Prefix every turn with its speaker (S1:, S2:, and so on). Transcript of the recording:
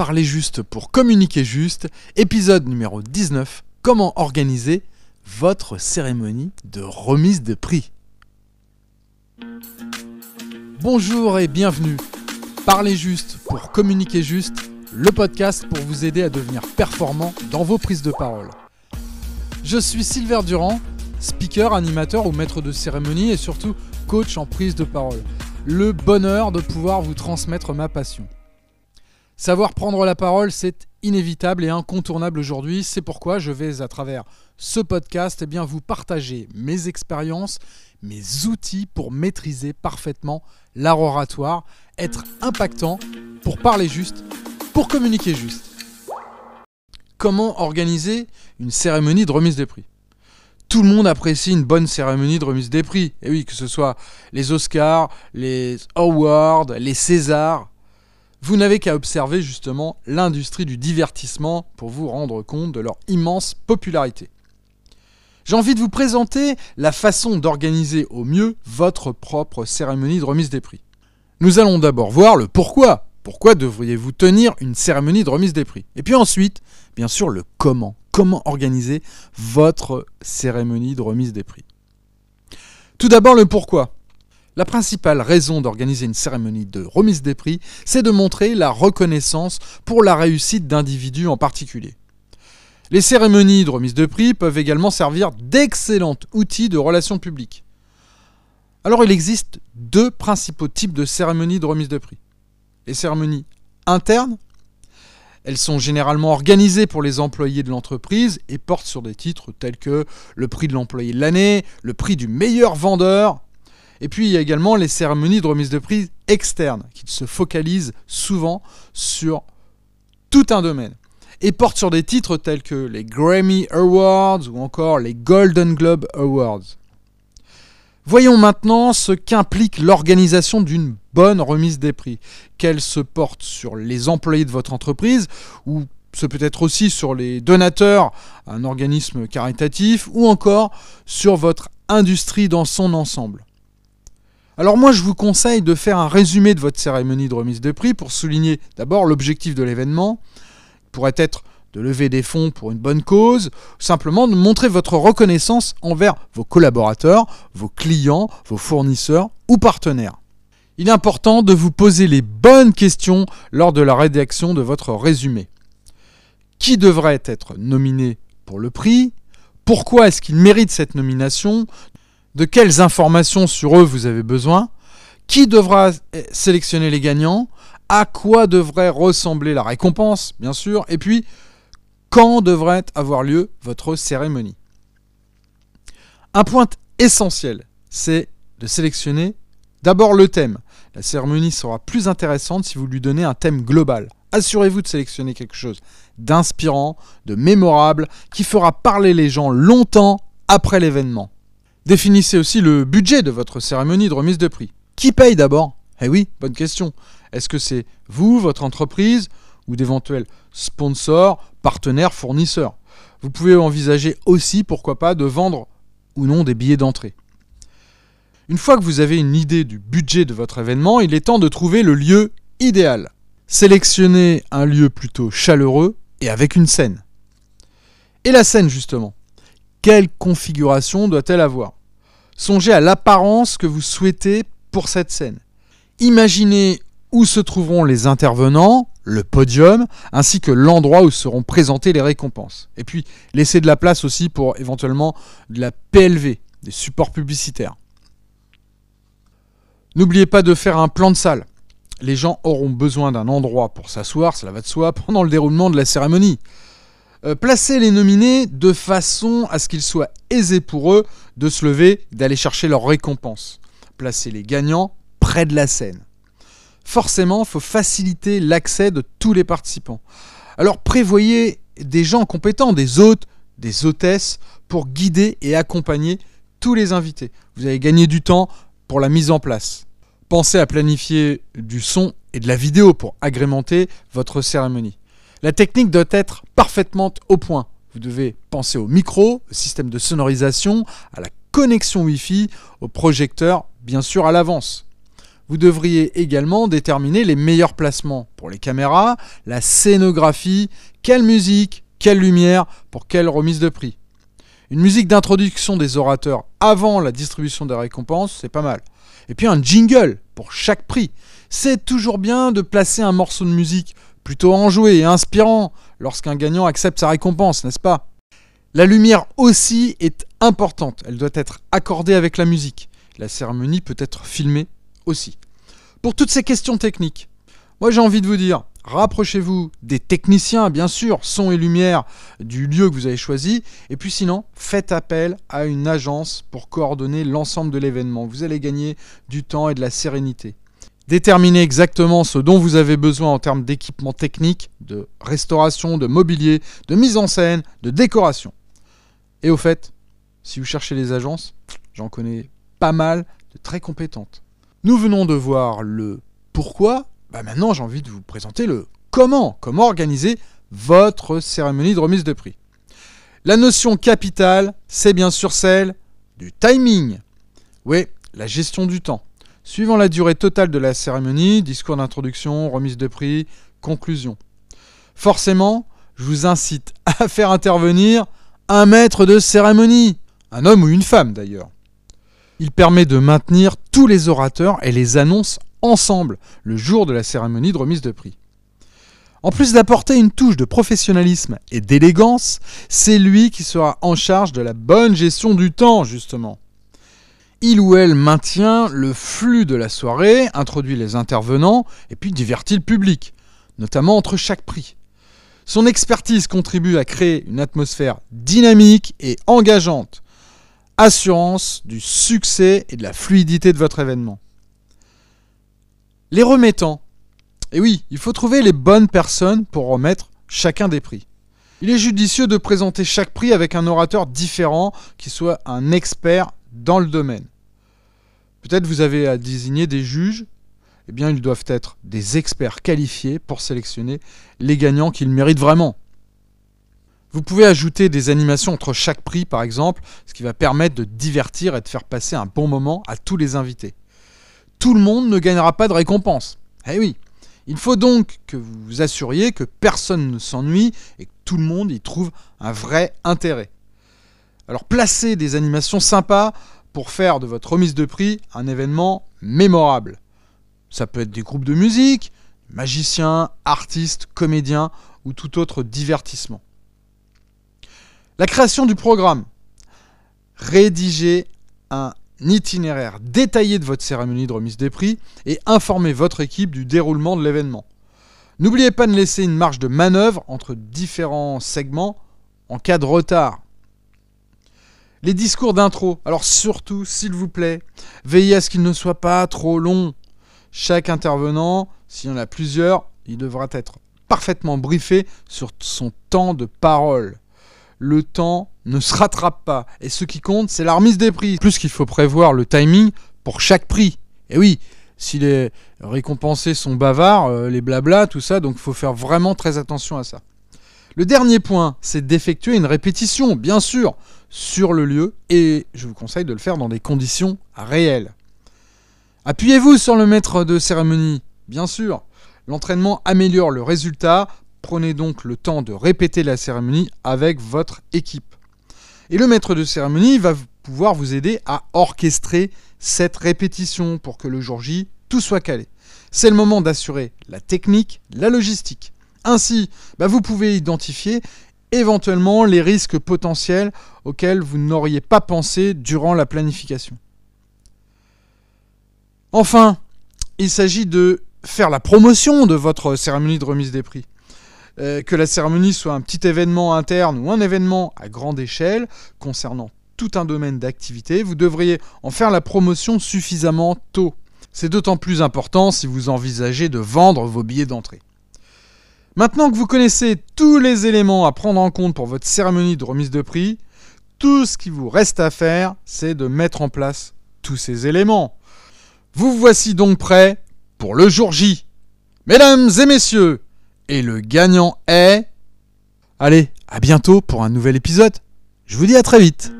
S1: Parler juste pour communiquer juste, épisode numéro 19, comment organiser votre cérémonie de remise de prix. Bonjour et bienvenue. Parler juste pour communiquer juste, le podcast pour vous aider à devenir performant dans vos prises de parole. Je suis Silver Durand, speaker, animateur ou maître de cérémonie et surtout coach en prise de parole. Le bonheur de pouvoir vous transmettre ma passion. Savoir prendre la parole, c'est inévitable et incontournable aujourd'hui. C'est pourquoi je vais, à travers ce podcast, eh vous partager mes expériences, mes outils pour maîtriser parfaitement l'art oratoire, être impactant, pour parler juste, pour communiquer juste. Comment organiser une cérémonie de remise des prix? Tout le monde apprécie une bonne cérémonie de remise des prix. Et oui, que ce soit les Oscars, les Awards, les Césars, vous n'avez qu'à observer justement l'industrie du divertissement pour vous rendre compte de leur immense popularité. J'ai envie de vous présenter la façon d'organiser au mieux votre propre cérémonie de remise des prix. Nous allons d'abord voir le pourquoi. Pourquoi devriez-vous tenir une cérémonie de remise des prix? Et puis ensuite, bien sûr, le comment. Comment organiser votre cérémonie de remise des prix? Tout d'abord, le pourquoi. La principale raison d'organiser une cérémonie de remise des prix, c'est de montrer la reconnaissance pour la réussite d'individus en particulier. Les cérémonies de remise de prix peuvent également servir d'excellents outils de relations publiques. Alors il existe deux principaux types de cérémonies de remise de prix. Les cérémonies internes, elles sont généralement organisées pour les employés de l'entreprise et portent sur des titres tels que le prix de l'employé de l'année, le prix du meilleur vendeur, et puis il y a également les cérémonies de remise de prix externes qui se focalisent souvent sur tout un domaine et portent sur des titres tels que les Grammy Awards ou encore les Golden Globe Awards. Voyons maintenant ce qu'implique l'organisation d'une bonne remise des prix, qu'elle se porte sur les employés de votre entreprise ou ce peut être aussi sur les donateurs, un organisme caritatif, ou encore sur votre industrie dans son ensemble. Alors moi je vous conseille de faire un résumé de votre cérémonie de remise de prix pour souligner d'abord l'objectif de l'événement, pourrait être de lever des fonds pour une bonne cause, simplement de montrer votre reconnaissance envers vos collaborateurs, vos clients, vos fournisseurs ou partenaires. Il est important de vous poser les bonnes questions lors de la rédaction de votre résumé. Qui devrait être nominé pour le prix? Pourquoi est-ce qu'il mérite cette nomination? De quelles informations sur eux vous avez besoin, qui devra sélectionner les gagnants, à quoi devrait ressembler la récompense, bien sûr, et puis quand devrait avoir lieu votre cérémonie. Un point essentiel, c'est de sélectionner d'abord le thème. La cérémonie sera plus intéressante si vous lui donnez un thème global. Assurez-vous de sélectionner quelque chose d'inspirant, de mémorable, qui fera parler les gens longtemps après l'événement. Définissez aussi le budget de votre cérémonie de remise de prix. Qui paye d'abord? Eh oui, bonne question. Est-ce que c'est vous, votre entreprise, ou d'éventuels sponsors, partenaires, fournisseurs? Vous pouvez envisager aussi, pourquoi pas, de vendre ou non des billets d'entrée. Une fois que vous avez une idée du budget de votre événement, il est temps de trouver le lieu idéal. Sélectionnez un lieu plutôt chaleureux et avec une scène. Et la scène justement quelle configuration doit-elle avoir? Songez à l'apparence que vous souhaitez pour cette scène. Imaginez où se trouveront les intervenants, le podium, ainsi que l'endroit où seront présentées les récompenses. Et puis, laissez de la place aussi pour éventuellement de la PLV, des supports publicitaires. N'oubliez pas de faire un plan de salle. Les gens auront besoin d'un endroit pour s'asseoir, cela va de soi, pendant le déroulement de la cérémonie. Euh, placez les nominés de façon à ce qu'il soit aisé pour eux de se lever, d'aller chercher leur récompense. Placez les gagnants près de la scène. Forcément, il faut faciliter l'accès de tous les participants. Alors prévoyez des gens compétents, des hôtes, des hôtesses, pour guider et accompagner tous les invités. Vous allez gagner du temps pour la mise en place. Pensez à planifier du son et de la vidéo pour agrémenter votre cérémonie. La technique doit être parfaitement au point. Vous devez penser au micro, au système de sonorisation, à la connexion Wi-Fi, au projecteur, bien sûr à l'avance. Vous devriez également déterminer les meilleurs placements pour les caméras, la scénographie, quelle musique, quelle lumière, pour quelle remise de prix. Une musique d'introduction des orateurs avant la distribution des récompenses, c'est pas mal. Et puis un jingle pour chaque prix. C'est toujours bien de placer un morceau de musique plutôt enjoué et inspirant lorsqu'un gagnant accepte sa récompense, n'est-ce pas? La lumière aussi est importante, elle doit être accordée avec la musique. La cérémonie peut être filmée aussi. Pour toutes ces questions techniques, moi j'ai envie de vous dire, rapprochez-vous des techniciens, bien sûr, son et lumière du lieu que vous avez choisi, et puis sinon, faites appel à une agence pour coordonner l'ensemble de l'événement. Vous allez gagner du temps et de la sérénité. Déterminez exactement ce dont vous avez besoin en termes d'équipement technique, de restauration, de mobilier, de mise en scène, de décoration. Et au fait, si vous cherchez les agences, j'en connais pas mal de très compétentes. Nous venons de voir le pourquoi, bah maintenant j'ai envie de vous présenter le comment, comment organiser votre cérémonie de remise de prix. La notion capitale, c'est bien sûr celle du timing. Oui, la gestion du temps. Suivant la durée totale de la cérémonie, discours d'introduction, remise de prix, conclusion. Forcément, je vous incite à faire intervenir un maître de cérémonie, un homme ou une femme d'ailleurs. Il permet de maintenir tous les orateurs et les annonces ensemble le jour de la cérémonie de remise de prix. En plus d'apporter une touche de professionnalisme et d'élégance, c'est lui qui sera en charge de la bonne gestion du temps, justement. Il ou elle maintient le flux de la soirée, introduit les intervenants et puis divertit le public, notamment entre chaque prix. Son expertise contribue à créer une atmosphère dynamique et engageante, assurance du succès et de la fluidité de votre événement. Les remettants. Et oui, il faut trouver les bonnes personnes pour remettre chacun des prix. Il est judicieux de présenter chaque prix avec un orateur différent qui soit un expert dans le domaine. Peut-être vous avez à désigner des juges. Eh bien, ils doivent être des experts qualifiés pour sélectionner les gagnants qu'ils méritent vraiment. Vous pouvez ajouter des animations entre chaque prix, par exemple, ce qui va permettre de divertir et de faire passer un bon moment à tous les invités tout le monde ne gagnera pas de récompense. Eh oui, il faut donc que vous vous assuriez que personne ne s'ennuie et que tout le monde y trouve un vrai intérêt. Alors placez des animations sympas pour faire de votre remise de prix un événement mémorable. Ça peut être des groupes de musique, magiciens, artistes, comédiens ou tout autre divertissement. La création du programme. Rédigez un itinéraire détaillé de votre cérémonie de remise des prix et informez votre équipe du déroulement de l'événement. N'oubliez pas de laisser une marge de manœuvre entre différents segments en cas de retard. Les discours d'intro, alors surtout, s'il vous plaît, veillez à ce qu'ils ne soient pas trop longs. Chaque intervenant, s'il y en a plusieurs, il devra être parfaitement briefé sur son temps de parole le temps ne se rattrape pas. Et ce qui compte, c'est la remise des prix. Plus qu'il faut prévoir le timing pour chaque prix. Et oui, si les récompensés sont bavards, euh, les blabla, tout ça, donc il faut faire vraiment très attention à ça. Le dernier point, c'est d'effectuer une répétition, bien sûr, sur le lieu, et je vous conseille de le faire dans des conditions réelles. Appuyez-vous sur le maître de cérémonie, bien sûr. L'entraînement améliore le résultat Prenez donc le temps de répéter la cérémonie avec votre équipe. Et le maître de cérémonie va pouvoir vous aider à orchestrer cette répétition pour que le jour J, tout soit calé. C'est le moment d'assurer la technique, la logistique. Ainsi, bah, vous pouvez identifier éventuellement les risques potentiels auxquels vous n'auriez pas pensé durant la planification. Enfin, il s'agit de faire la promotion de votre cérémonie de remise des prix. Euh, que la cérémonie soit un petit événement interne ou un événement à grande échelle concernant tout un domaine d'activité, vous devriez en faire la promotion suffisamment tôt. C'est d'autant plus important si vous envisagez de vendre vos billets d'entrée. Maintenant que vous connaissez tous les éléments à prendre en compte pour votre cérémonie de remise de prix, tout ce qui vous reste à faire, c'est de mettre en place tous ces éléments. Vous voici donc prêts pour le jour J. Mesdames et messieurs, et le gagnant est... Allez, à bientôt pour un nouvel épisode. Je vous dis à très vite.